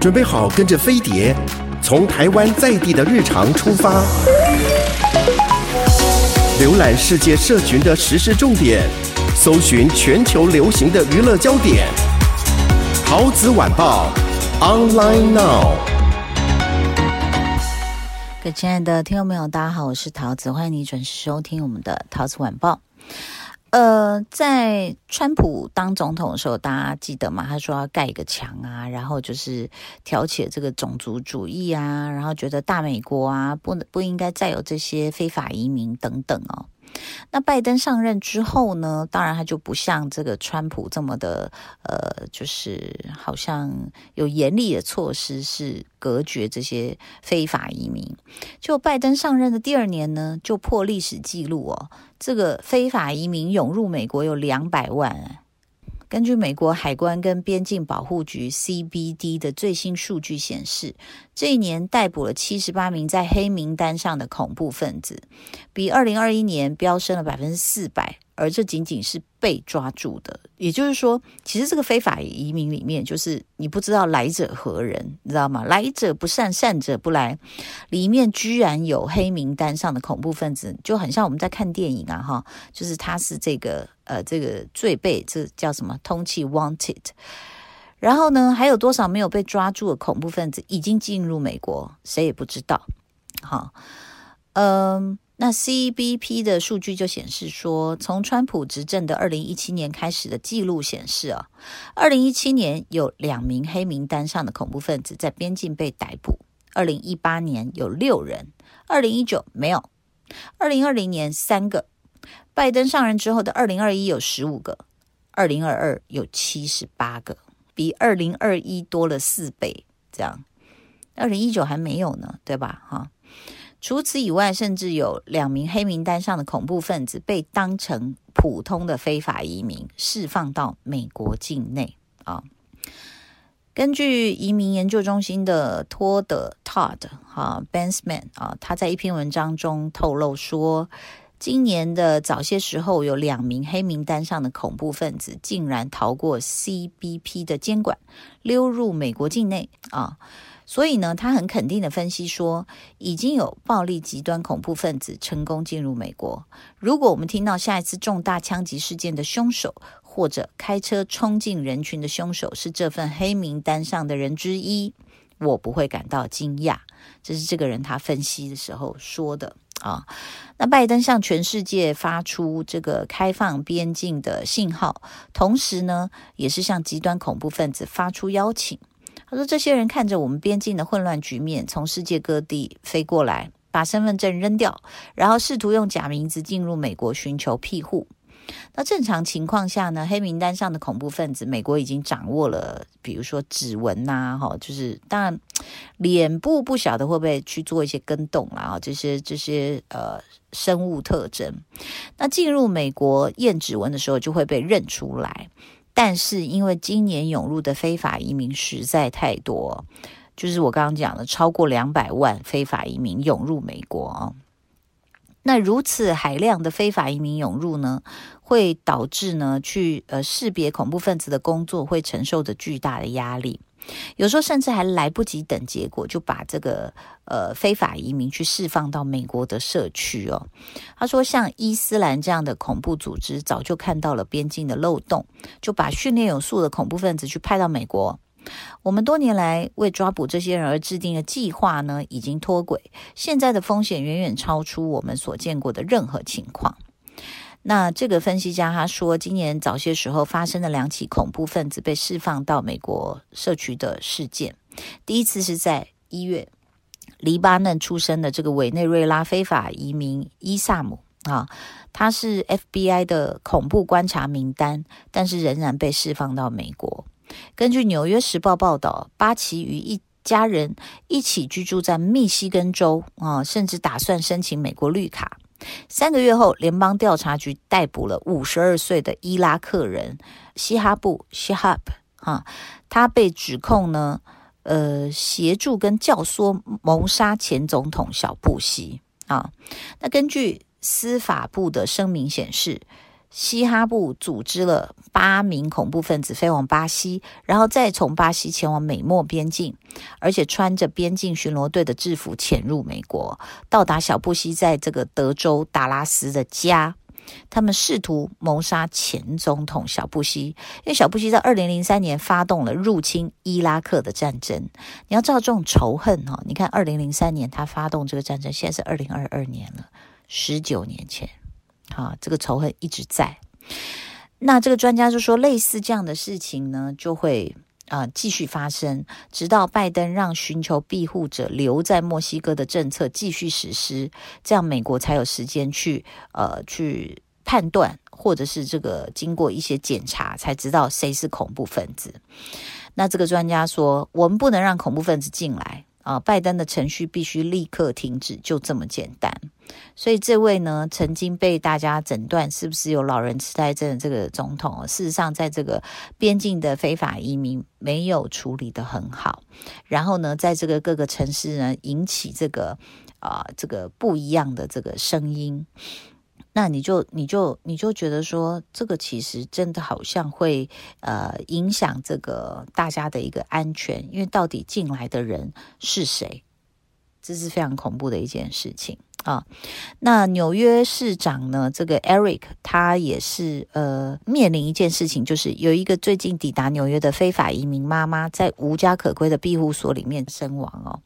准备好跟着飞碟，从台湾在地的日常出发，浏览世界社群的时事重点，搜寻全球流行的娱乐焦点。陶子晚报，online now。各位亲爱的听众朋友，大家好，我是陶子，欢迎你准时收听我们的陶子晚报。呃，在川普当总统的时候，大家记得吗？他说要盖一个墙啊，然后就是挑起这个种族主义啊，然后觉得大美国啊不能不应该再有这些非法移民等等哦。那拜登上任之后呢，当然他就不像这个川普这么的，呃，就是好像有严厉的措施是隔绝这些非法移民。就拜登上任的第二年呢，就破历史记录哦，这个非法移民涌入美国有两百万。根据美国海关跟边境保护局 （CBD） 的最新数据显示，这一年逮捕了七十八名在黑名单上的恐怖分子，比二零二一年飙升了百分之四百。而这仅仅是被抓住的，也就是说，其实这个非法移民里面，就是你不知道来者何人，你知道吗？来者不善，善者不来。里面居然有黑名单上的恐怖分子，就很像我们在看电影啊，哈，就是他是这个呃这个最被这叫什么通缉 wanted。然后呢，还有多少没有被抓住的恐怖分子已经进入美国，谁也不知道。好，嗯。那 CBP 的数据就显示说，从川普执政的二零一七年开始的记录显示啊，二零一七年有两名黑名单上的恐怖分子在边境被逮捕，二零一八年有六人，二零一九没有，二零二零年三个，拜登上任之后的二零二一有十五个，二零二二有七十八个，比二零二一多了四倍，这样，二零一九还没有呢，对吧？哈。除此以外，甚至有两名黑名单上的恐怖分子被当成普通的非法移民释放到美国境内啊。根据移民研究中心的托德 Todd 哈 Bensman 啊，他在一篇文章中透露说，今年的早些时候，有两名黑名单上的恐怖分子竟然逃过 CBP 的监管，溜入美国境内啊。所以呢，他很肯定的分析说，已经有暴力极端恐怖分子成功进入美国。如果我们听到下一次重大枪击事件的凶手，或者开车冲进人群的凶手是这份黑名单上的人之一，我不会感到惊讶。这是这个人他分析的时候说的啊。那拜登向全世界发出这个开放边境的信号，同时呢，也是向极端恐怖分子发出邀请。他说：“这些人看着我们边境的混乱局面，从世界各地飞过来，把身份证扔掉，然后试图用假名字进入美国寻求庇护。那正常情况下呢，黑名单上的恐怖分子，美国已经掌握了，比如说指纹呐，哈，就是当然脸部不晓得会不会去做一些更动啦，啊，这些这些呃生物特征。那进入美国验指纹的时候，就会被认出来。”但是因为今年涌入的非法移民实在太多，就是我刚刚讲的超过两百万非法移民涌入美国啊。那如此海量的非法移民涌入呢，会导致呢去呃识别恐怖分子的工作会承受着巨大的压力。有时候甚至还来不及等结果，就把这个呃非法移民去释放到美国的社区哦。他说，像伊斯兰这样的恐怖组织，早就看到了边境的漏洞，就把训练有素的恐怖分子去派到美国。我们多年来为抓捕这些人而制定的计划呢，已经脱轨，现在的风险远远超出我们所见过的任何情况。那这个分析家他说，今年早些时候发生的两起恐怖分子被释放到美国社区的事件，第一次是在一月，黎巴嫩出生的这个委内瑞拉非法移民伊萨姆啊，他是 FBI 的恐怖观察名单，但是仍然被释放到美国。根据《纽约时报》报道，巴奇与一家人一起居住在密西根州啊，甚至打算申请美国绿卡。三个月后，联邦调查局逮捕了五十二岁的伊拉克人希哈布·西哈布，哈，他被指控呢，呃，协助跟教唆谋杀前总统小布希啊。那根据司法部的声明显示，西哈布组织了八名恐怖分子飞往巴西，然后再从巴西前往美墨边境，而且穿着边境巡逻队的制服潜入美国，到达小布希在这个德州达拉斯的家。他们试图谋杀前总统小布希，因为小布希在二零零三年发动了入侵伊拉克的战争。你要知道这种仇恨哈，你看二零零三年他发动这个战争，现在是二零二二年了，十九年前。啊，这个仇恨一直在。那这个专家就说，类似这样的事情呢，就会啊、继续发生，直到拜登让寻求庇护者留在墨西哥的政策继续实施，这样美国才有时间去呃去判断，或者是这个经过一些检查才知道谁是恐怖分子。那这个专家说，我们不能让恐怖分子进来。啊，拜登的程序必须立刻停止，就这么简单。所以这位呢，曾经被大家诊断是不是有老人痴呆症的这个总统，事实上在这个边境的非法移民没有处理得很好，然后呢，在这个各个城市呢，引起这个啊、这个不一样的这个声音。那你就你就你就觉得说，这个其实真的好像会呃影响这个大家的一个安全，因为到底进来的人是谁，这是非常恐怖的一件事情啊。那纽约市长呢，这个 Eric 他也是呃面临一件事情，就是有一个最近抵达纽约的非法移民妈妈在无家可归的庇护所里面身亡哦。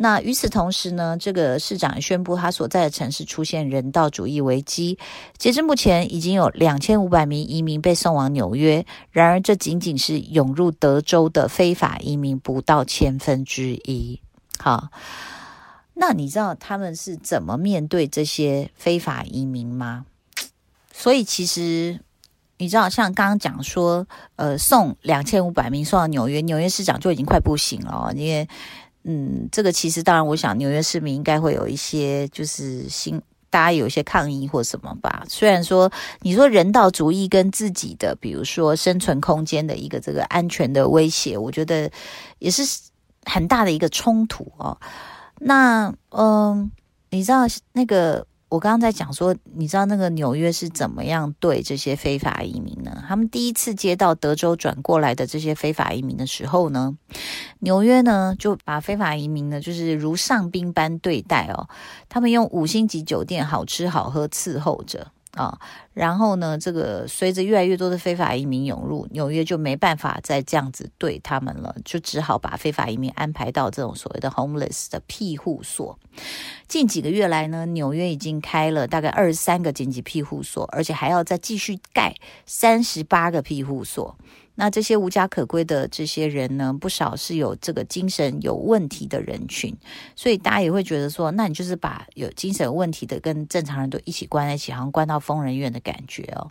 那与此同时呢，这个市长宣布，他所在的城市出现人道主义危机。截至目前，已经有两千五百名移民被送往纽约。然而，这仅仅是涌入德州的非法移民不到千分之一。好，那你知道他们是怎么面对这些非法移民吗？所以，其实你知道，像刚刚讲说，呃，送两千五百名送到纽约，纽约市长就已经快不行了，因为。嗯，这个其实当然，我想纽约市民应该会有一些，就是新大家有一些抗议或什么吧。虽然说你说人道主义跟自己的，比如说生存空间的一个这个安全的威胁，我觉得也是很大的一个冲突哦。那嗯，你知道那个？我刚刚在讲说，你知道那个纽约是怎么样对这些非法移民呢？他们第一次接到德州转过来的这些非法移民的时候呢，纽约呢就把非法移民呢就是如上宾般对待哦，他们用五星级酒店好吃好喝伺候着。啊，然后呢，这个随着越来越多的非法移民涌入纽约，就没办法再这样子对他们了，就只好把非法移民安排到这种所谓的 homeless 的庇护所。近几个月来呢，纽约已经开了大概二十三个紧急庇护所，而且还要再继续盖三十八个庇护所。那这些无家可归的这些人呢，不少是有这个精神有问题的人群，所以大家也会觉得说，那你就是把有精神有问题的跟正常人都一起关在一起，好像关到疯人院的感觉哦。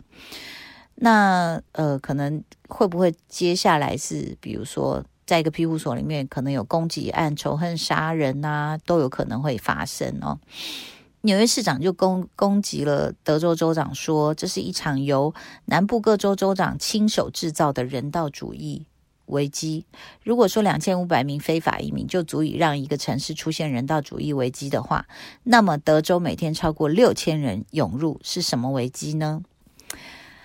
那呃，可能会不会接下来是，比如说在一个庇护所里面，可能有攻击案、仇恨杀人啊，都有可能会发生哦。纽约市长就攻攻击了德州州长，说这是一场由南部各州州长亲手制造的人道主义危机。如果说两千五百名非法移民就足以让一个城市出现人道主义危机的话，那么德州每天超过六千人涌入是什么危机呢？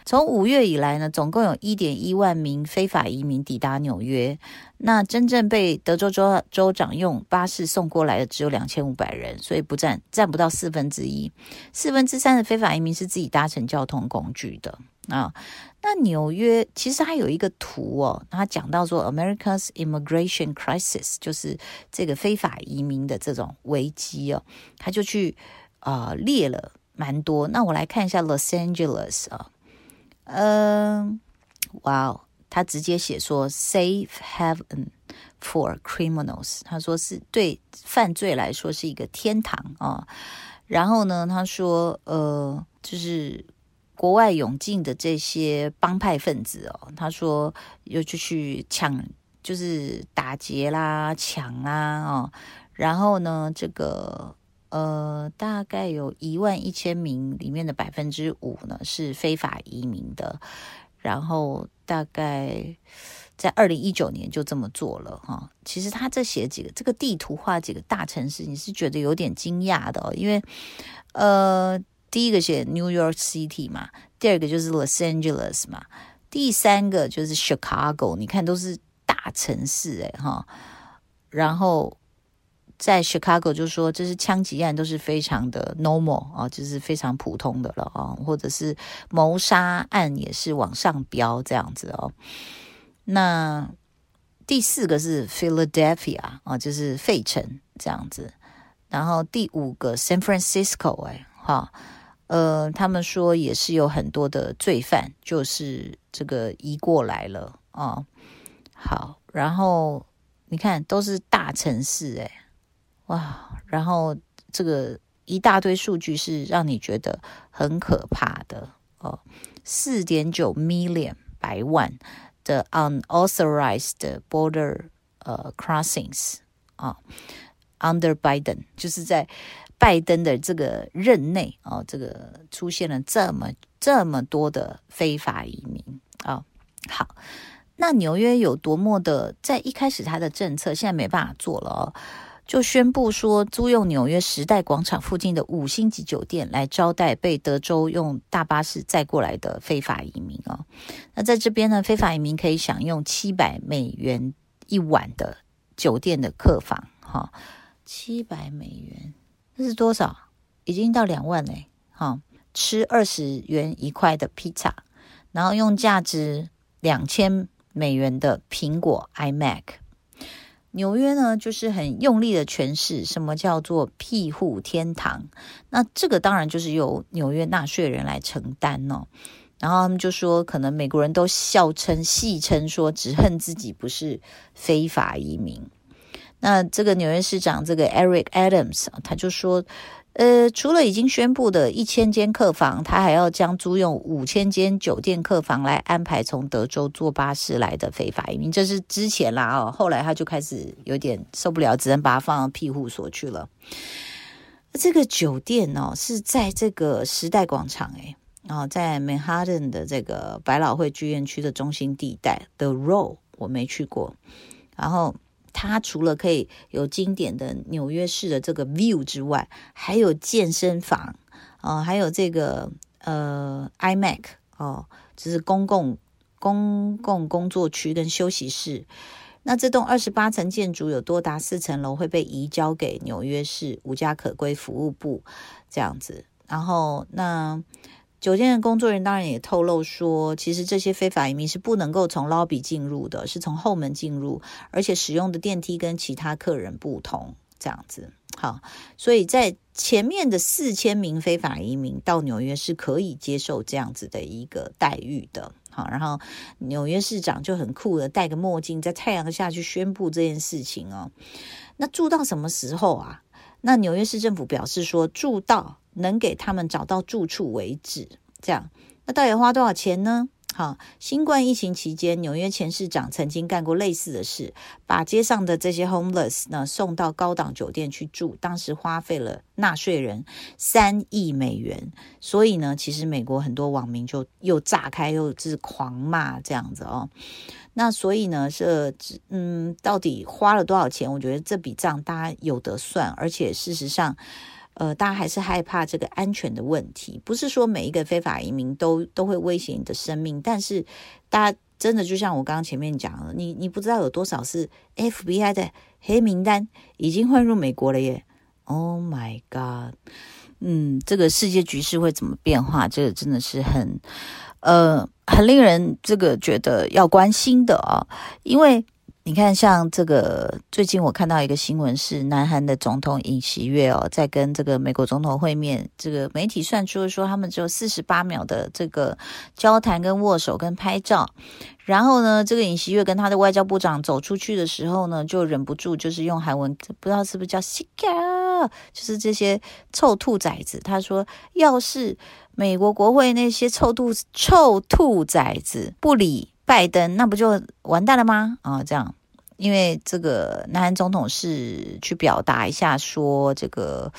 从五月以来呢，总共有一点一万名非法移民抵达纽约。那真正被德州州州长用巴士送过来的只有两千五百人，所以不占占不到四分之一。四分之三的非法移民是自己搭乘交通工具的啊。那纽约其实还有一个图哦，他讲到说，America's immigration crisis 就是这个非法移民的这种危机哦，他就去啊、列了蛮多。那我来看一下 Los Angeles 啊。嗯，哇哦，他直接写说 “safe heaven for criminals”，他说是对犯罪来说是一个天堂啊。然后呢，他说呃，就是国外涌进的这些帮派分子哦，他说又就去抢，就是打劫啦、抢啦哦。然后呢，这个。呃，大概有一万一千名里面的百分之五呢是非法移民的，然后大概在二零一九年就这么做了哈。其实他这写几个这个地图画几个大城市，你是觉得有点惊讶的哦，因为呃，第一个写 New York City 嘛，第二个就是 Los Angeles 嘛，第三个就是 Chicago，你看都是大城市哎哈，然后。在 Chicago 就说这是枪击案都是非常的 normal 啊，就是非常普通的了啊，或者是谋杀案也是往上飙这样子哦。那第四个是 Philadelphia 啊，就是费城这样子。然后第五个 San Francisco 哎哈，呃，他们说也是有很多的罪犯就是这个移过来了啊。好，然后你看都是大城市哎。哇，然后这个一大堆数据是让你觉得很可怕的哦，四点九 million 百万的 unauthorized border 呃 crossings 啊，under Biden 就是在拜登的这个任内哦，这个出现了这么这么多的非法移民啊，哦，好，那纽约有多么的在一开始他的政策现在没办法做了哦。就宣布说，租用纽约时代广场附近的五星级酒店来招待被德州用大巴士载过来的非法移民哦。那在这边呢，非法移民可以享用七百美元一晚的酒店的客房，哈，七百美元，这是多少？已经到两万嘞，哈，吃二十元一块的披萨，然后用价值两千美元的苹果 iMac。纽约呢，就是很用力的诠释什么叫做庇护天堂。那这个当然就是由纽约纳税人来承担哦。然后他们就说，可能美国人都笑称、戏称说，只恨自己不是非法移民。那这个纽约市长这个 Eric Adams 他就说。呃，除了已经宣布的一千间客房，他还要将租用五千间酒店客房来安排从德州坐巴士来的非法移民。这是之前啦哦，后来他就开始有点受不了，只能把他放到庇护所去了。这个酒店哦，是在这个时代广场诶，然后在 Manhattan 的这个百老汇剧院区的中心地带，The Row 我没去过，然后。它除了可以有经典的纽约市的这个 view 之外，还有健身房啊、还有这个呃 iMac 哦，这是公共公共工作区跟休息室。那这栋二十八层建筑有多达四层楼会被移交给纽约市无家可归服务部这样子。然后那。酒店的工作人员当然也透露说，其实这些非法移民是不能够从 lobby 进入的，是从后门进入，而且使用的电梯跟其他客人不同，这样子。好，所以在前面的四千名非法移民到纽约是可以接受这样子的一个待遇的。好，然后纽约市长就很酷的戴个墨镜，在太阳下去宣布这件事情哦。那住到什么时候啊？那纽约市政府表示说，住到。能给他们找到住处为止，这样，那到底花多少钱呢？好，新冠疫情期间，纽约前市长曾经干过类似的事，把街上的这些 homeless 呢送到高档酒店去住，当时花费了纳税人三亿美元。所以呢，其实美国很多网民就又炸开，又是狂骂这样子哦。那所以呢，是嗯，到底花了多少钱？我觉得这笔账大家有得算，而且事实上。呃，大家还是害怕这个安全的问题，不是说每一个非法移民都都会威胁你的生命，但是大家真的就像我刚刚前面讲的，你你不知道有多少是 FBI 的黑名单已经混入美国了耶！Oh my god，嗯，这个世界局势会怎么变化？这个真的是很呃很令人这个觉得要关心的啊，因为。你看，像这个最近我看到一个新闻是，南韩的总统尹锡悦哦，在跟这个美国总统会面，这个媒体算出说，他们只有四十八秒的这个交谈跟握手跟拍照，然后呢，这个尹锡悦跟他的外交部长走出去的时候呢，就忍不住就是用韩文，不知道是不是叫 “sika”，就是这些臭兔崽子。他说，要是美国国会那些臭兔臭兔崽子不理。拜登那不就完蛋了吗？啊，这样，因为这个南韩总统是去表达一下说这个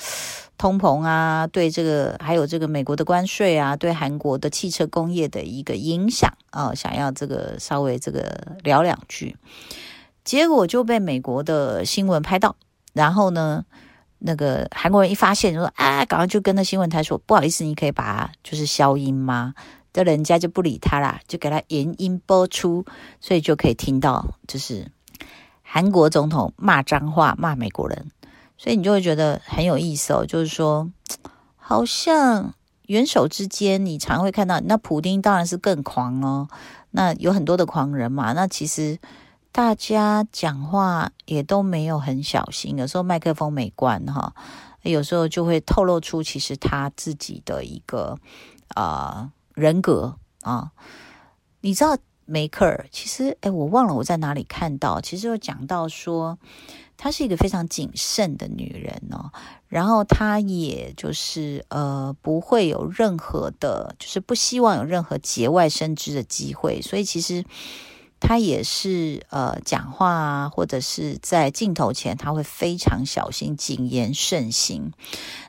通膨啊，对这个还有这个美国的关税啊，对韩国的汽车工业的一个影响啊，想要这个稍微这个聊两句，结果就被美国的新闻拍到，然后呢，那个韩国人一发现就说啊，赶快就跟那新闻台说，不好意思，你可以把就是消音吗？的人家就不理他啦，就给他原音播出，所以就可以听到，就是韩国总统骂脏话骂美国人，所以你就会觉得很有意思哦。就是说，好像元首之间，你常会看到，那普丁当然是更狂哦，那有很多的狂人嘛，那其实。大家讲话也都没有很小心，有时候麦克风没关哈，有时候就会透露出其实他自己的一个啊、人格啊。你知道梅克尔其实哎，我忘了我在哪里看到，其实有讲到说她是一个非常谨慎的女人哦，然后她也就是呃不会有任何的，就是不希望有任何节外生枝的机会，所以其实。他也是呃，讲话啊，或者是在镜头前，他会非常小心，谨言慎行。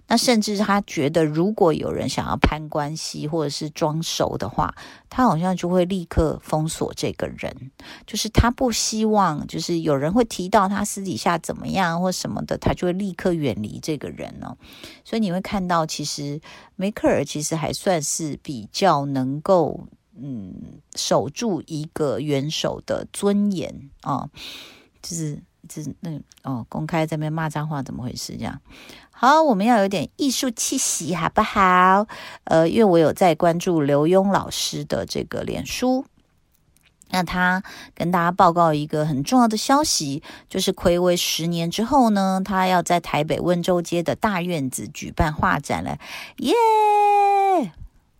那甚至他觉得，如果有人想要攀关系或者是装熟的话，他好像就会立刻封锁这个人。就是他不希望，就是有人会提到他私底下怎么样或什么的，他就会立刻远离这个人哦。所以你会看到，其实梅克尔其实还算是比较能够。嗯，守住一个元首的尊严啊、哦，就是就是那哦，公开在那边骂脏话，怎么回事？这样好，我们要有点艺术气息，好不好？呃，因为我有在关注刘墉老师的这个脸书，那他跟大家报告一个很重要的消息，就是睽违十年之后呢，他要在台北温州街的大院子举办画展了，耶！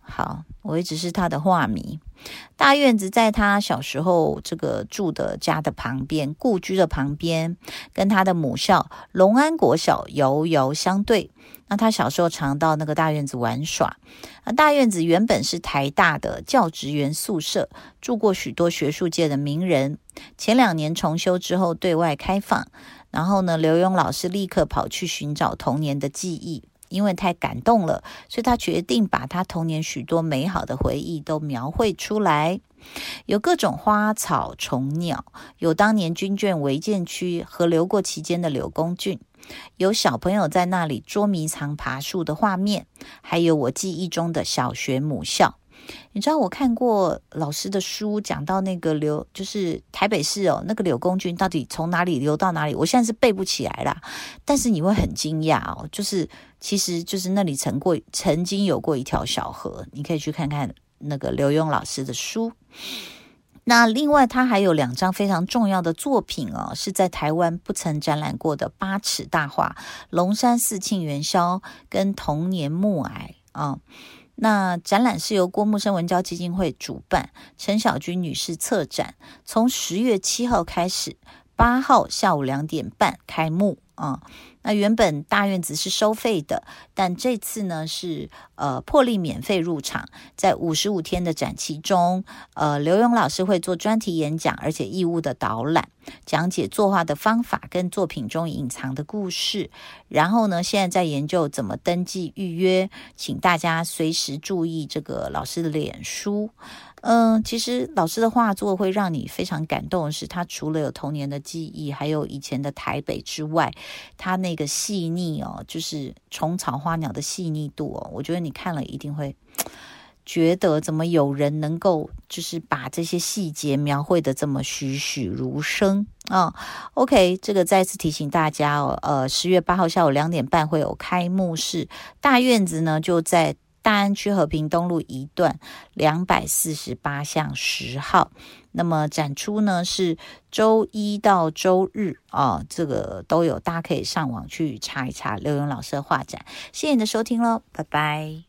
好，我一直是他的画迷。大院子在他小时候这个住的家的旁边，故居的旁边，跟他的母校龙安国小遥遥相对。那他小时候常到那个大院子玩耍。那大院子原本是台大的教职员宿舍，住过许多学术界的名人。前两年重修之后对外开放，然后呢，刘墉老师立刻跑去寻找童年的记忆。因为太感动了，所以他决定把他童年许多美好的回忆都描绘出来。有各种花草虫鸟，有当年军眷违建区和流过期间的柳公圳，有小朋友在那里捉迷藏、爬树的画面，还有我记忆中的小学母校。你知道我看过老师的书，讲到那个流，就是台北市哦，那个柳公圳到底从哪里流到哪里？我现在是背不起来啦，但是你会很惊讶哦，就是其实就是那里曾过曾经有过一条小河，你可以去看看那个刘墉老师的书。那另外他还有两张非常重要的作品哦，是在台湾不曾展览过的八尺大画《龙山寺庆元宵》跟《童年暮霭》啊。那展览是由郭木生文教基金会主办，陈小军女士策展，从十月七号开始，八号下午两点半开幕啊。那原本大院子是收费的，但这次呢是呃破例免费入场，在五十五天的展期中，呃刘勇老师会做专题演讲，而且义务的导览。讲解作画的方法跟作品中隐藏的故事，然后呢，现在在研究怎么登记预约，请大家随时注意这个老师的脸书。嗯，其实老师的画作会让你非常感动的是，他除了有童年的记忆，还有以前的台北之外，他那个细腻哦，就是虫草花鸟的细腻度哦，我觉得你看了一定会。觉得怎么有人能够就是把这些细节描绘的这么栩栩如生啊？OK，这个再次提醒大家哦，呃，十月八号下午两点半会有开幕式，大院子呢就在大安区和平东路一段两百四十八巷十号。那么展出呢是周一到周日啊，这个都有，大家可以上网去查一查刘勇老师的画展。谢谢你的收听喽，拜拜。